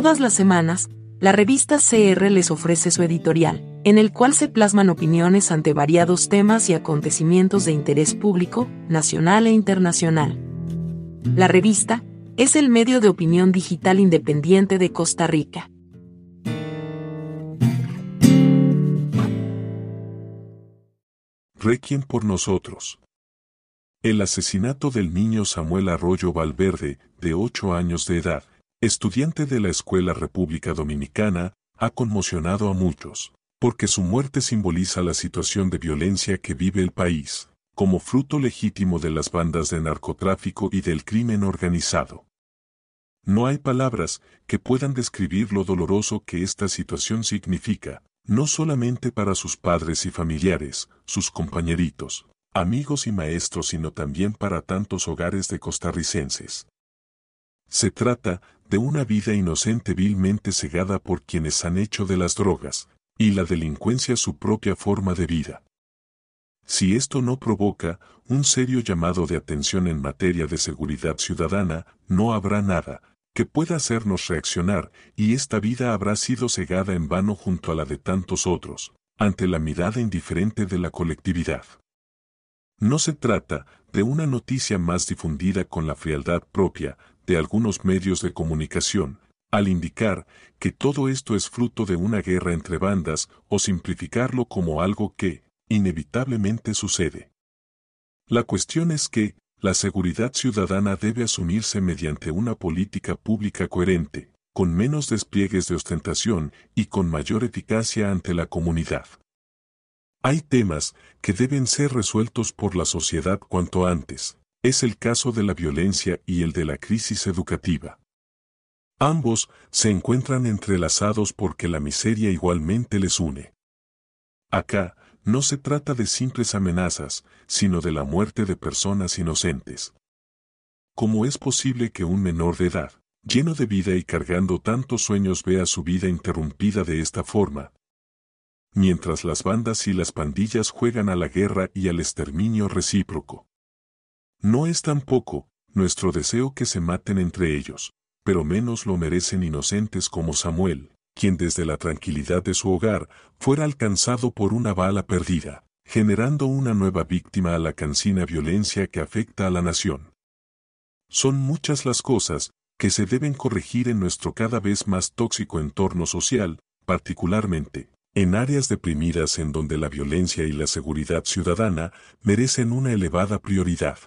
Todas las semanas, la revista CR les ofrece su editorial, en el cual se plasman opiniones ante variados temas y acontecimientos de interés público, nacional e internacional. La revista es el medio de opinión digital independiente de Costa Rica. Requiem por nosotros. El asesinato del niño Samuel Arroyo Valverde, de 8 años de edad, estudiante de la Escuela República Dominicana, ha conmocionado a muchos, porque su muerte simboliza la situación de violencia que vive el país, como fruto legítimo de las bandas de narcotráfico y del crimen organizado. No hay palabras que puedan describir lo doloroso que esta situación significa, no solamente para sus padres y familiares, sus compañeritos, amigos y maestros, sino también para tantos hogares de costarricenses. Se trata de una vida inocente vilmente cegada por quienes han hecho de las drogas y la delincuencia su propia forma de vida. Si esto no provoca un serio llamado de atención en materia de seguridad ciudadana, no habrá nada, que pueda hacernos reaccionar, y esta vida habrá sido cegada en vano junto a la de tantos otros, ante la mirada indiferente de la colectividad. No se trata de una noticia más difundida con la frialdad propia de algunos medios de comunicación, al indicar que todo esto es fruto de una guerra entre bandas o simplificarlo como algo que, inevitablemente sucede. La cuestión es que, la seguridad ciudadana debe asumirse mediante una política pública coherente, con menos despliegues de ostentación y con mayor eficacia ante la comunidad. Hay temas que deben ser resueltos por la sociedad cuanto antes. Es el caso de la violencia y el de la crisis educativa. Ambos se encuentran entrelazados porque la miseria igualmente les une. Acá, no se trata de simples amenazas, sino de la muerte de personas inocentes. ¿Cómo es posible que un menor de edad, lleno de vida y cargando tantos sueños, vea su vida interrumpida de esta forma? Mientras las bandas y las pandillas juegan a la guerra y al exterminio recíproco. No es tampoco nuestro deseo que se maten entre ellos, pero menos lo merecen inocentes como Samuel, quien desde la tranquilidad de su hogar fuera alcanzado por una bala perdida, generando una nueva víctima a la cansina violencia que afecta a la nación. Son muchas las cosas que se deben corregir en nuestro cada vez más tóxico entorno social, particularmente en áreas deprimidas en donde la violencia y la seguridad ciudadana merecen una elevada prioridad.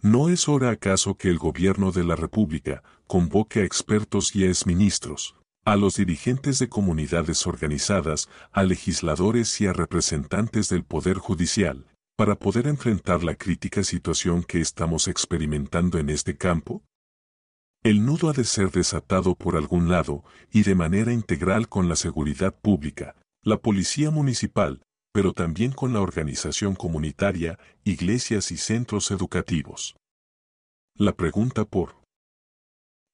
¿No es hora acaso que el gobierno de la República convoque a expertos y exministros, a los dirigentes de comunidades organizadas, a legisladores y a representantes del Poder Judicial, para poder enfrentar la crítica situación que estamos experimentando en este campo? El nudo ha de ser desatado por algún lado y de manera integral con la seguridad pública, la policía municipal, pero también con la organización comunitaria, iglesias y centros educativos. La pregunta por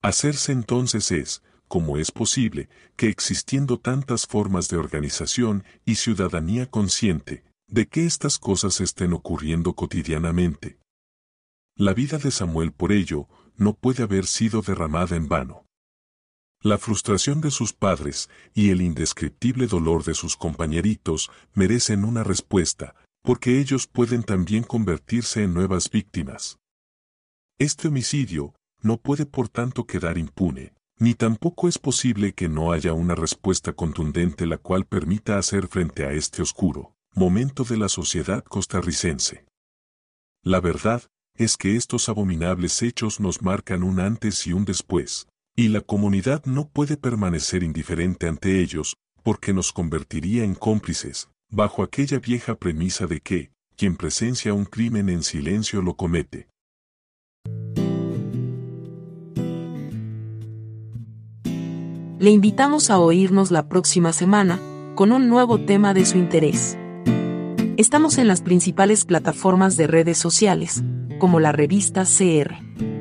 hacerse entonces es, cómo es posible que existiendo tantas formas de organización y ciudadanía consciente, de que estas cosas estén ocurriendo cotidianamente. La vida de Samuel por ello no puede haber sido derramada en vano. La frustración de sus padres y el indescriptible dolor de sus compañeritos merecen una respuesta, porque ellos pueden también convertirse en nuevas víctimas. Este homicidio no puede por tanto quedar impune, ni tampoco es posible que no haya una respuesta contundente la cual permita hacer frente a este oscuro momento de la sociedad costarricense. La verdad es que estos abominables hechos nos marcan un antes y un después, y la comunidad no puede permanecer indiferente ante ellos, porque nos convertiría en cómplices, bajo aquella vieja premisa de que, quien presencia un crimen en silencio lo comete. Le invitamos a oírnos la próxima semana, con un nuevo tema de su interés. Estamos en las principales plataformas de redes sociales, como la revista CR.